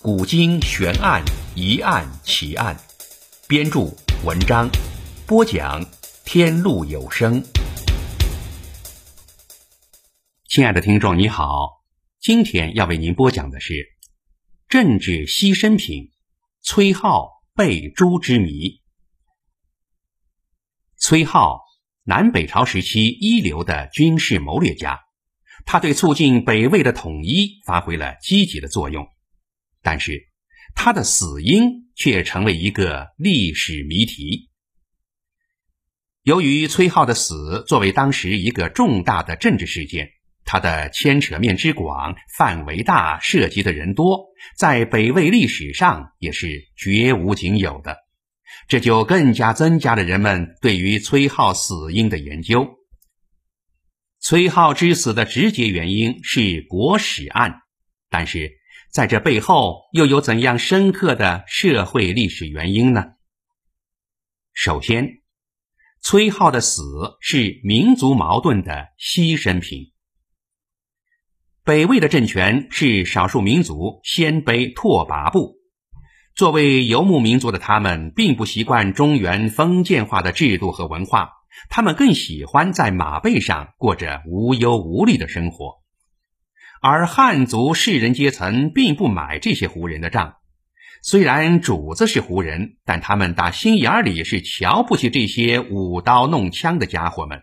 古今悬案疑案奇案》，编著文章，播讲天路有声。亲爱的听众，你好，今天要为您播讲的是政治牺牲品——崔颢被诛之谜。崔颢，南北朝时期一流的军事谋略家。他对促进北魏的统一发挥了积极的作用，但是他的死因却成为一个历史谜题。由于崔颢的死作为当时一个重大的政治事件，他的牵扯面之广、范围大、涉及的人多，在北魏历史上也是绝无仅有的，这就更加增加了人们对于崔颢死因的研究。崔颢之死的直接原因是国史案，但是在这背后又有怎样深刻的社会历史原因呢？首先，崔颢的死是民族矛盾的牺牲品。北魏的政权是少数民族鲜卑拓跋部，作为游牧民族的他们，并不习惯中原封建化的制度和文化。他们更喜欢在马背上过着无忧无虑的生活，而汉族士人阶层并不买这些胡人的账。虽然主子是胡人，但他们打心眼里是瞧不起这些舞刀弄枪的家伙们。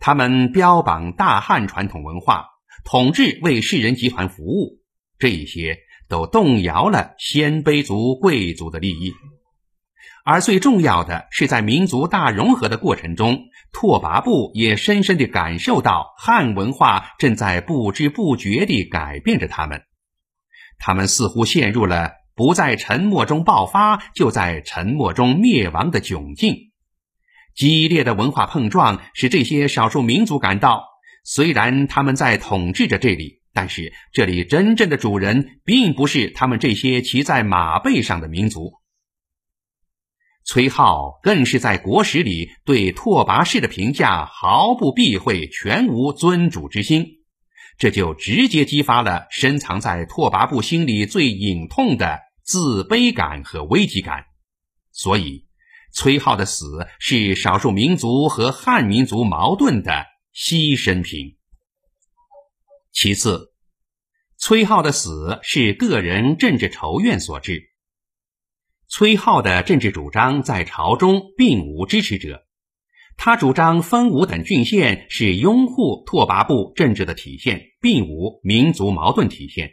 他们标榜大汉传统文化，统治为士人集团服务，这些都动摇了鲜卑族贵族的利益。而最重要的是，在民族大融合的过程中，拓跋部也深深地感受到汉文化正在不知不觉地改变着他们。他们似乎陷入了不在沉默中爆发，就在沉默中灭亡的窘境。激烈的文化碰撞使这些少数民族感到，虽然他们在统治着这里，但是这里真正的主人并不是他们这些骑在马背上的民族。崔颢更是在国史里对拓跋氏的评价毫不避讳，全无尊主之心，这就直接激发了深藏在拓跋部心里最隐痛的自卑感和危机感。所以，崔颢的死是少数民族和汉民族矛盾的牺牲品。其次，崔颢的死是个人政治仇怨所致。崔颢的政治主张在朝中并无支持者，他主张分五等郡县是拥护拓跋部政治的体现，并无民族矛盾体现；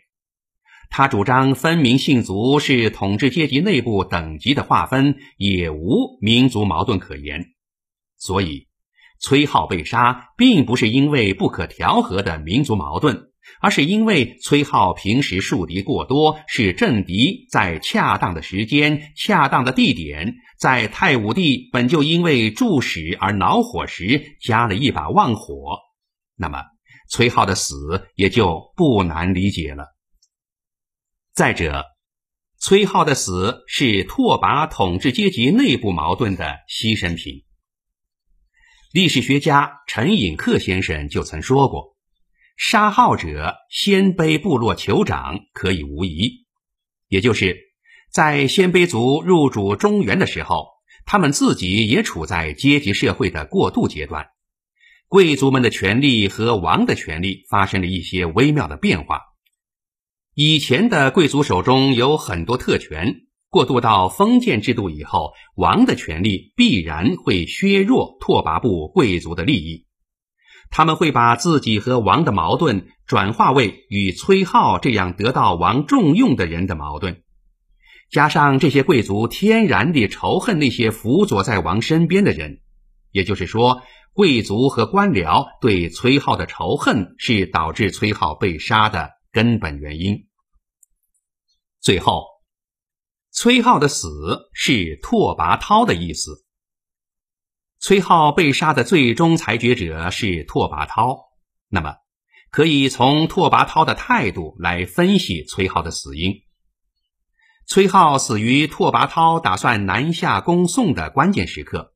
他主张分明姓族是统治阶级内部等级的划分，也无民族矛盾可言。所以，崔颢被杀并不是因为不可调和的民族矛盾。而是因为崔颢平时树敌过多，使政敌在恰当的时间、恰当的地点，在太武帝本就因为助使而恼火时，加了一把旺火，那么崔颢的死也就不难理解了。再者，崔颢的死是拓跋统治阶级内部矛盾的牺牲品。历史学家陈寅恪先生就曾说过。杀号者，鲜卑部落酋长可以无疑。也就是在鲜卑族入主中原的时候，他们自己也处在阶级社会的过渡阶段，贵族们的权利和王的权利发生了一些微妙的变化。以前的贵族手中有很多特权，过渡到封建制度以后，王的权利必然会削弱拓跋部贵族的利益。他们会把自己和王的矛盾转化为与崔浩这样得到王重用的人的矛盾，加上这些贵族天然地仇恨那些辅佐在王身边的人，也就是说，贵族和官僚对崔浩的仇恨是导致崔浩被杀的根本原因。最后，崔浩的死是拓跋焘的意思。崔浩被杀的最终裁决者是拓跋焘，那么可以从拓跋焘的态度来分析崔浩的死因。崔浩死于拓跋焘打算南下攻宋的关键时刻，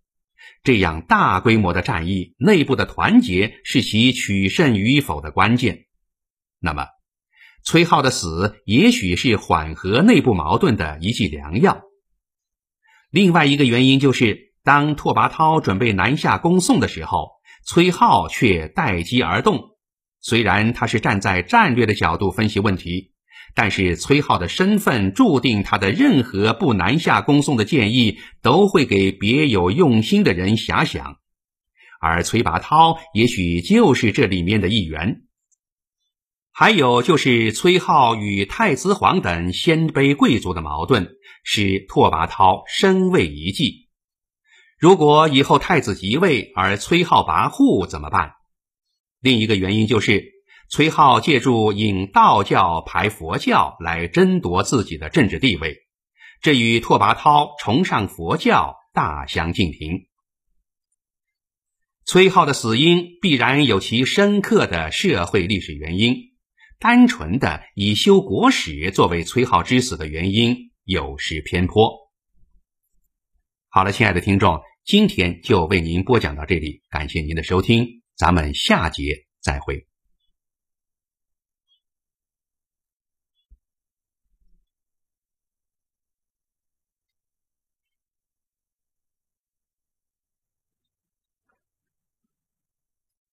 这样大规模的战役，内部的团结是其取胜与否的关键。那么，崔浩的死也许是缓和内部矛盾的一剂良药。另外一个原因就是，当拓跋焘准备南下攻宋的时候，崔浩却待机而动。虽然他是站在战略的角度分析问题。但是崔浩的身份注定，他的任何不南下攻宋的建议都会给别有用心的人遐想，而崔拔涛也许就是这里面的一员。还有就是崔浩与太子皇等鲜卑贵族的矛盾，使拓跋焘深畏一计。如果以后太子即位，而崔浩跋扈怎么办？另一个原因就是。崔浩借助引道教排佛教来争夺自己的政治地位，这与拓跋焘崇尚佛教大相径庭。崔浩的死因必然有其深刻的社会历史原因，单纯的以修国史作为崔浩之死的原因有失偏颇。好了，亲爱的听众，今天就为您播讲到这里，感谢您的收听，咱们下节再会。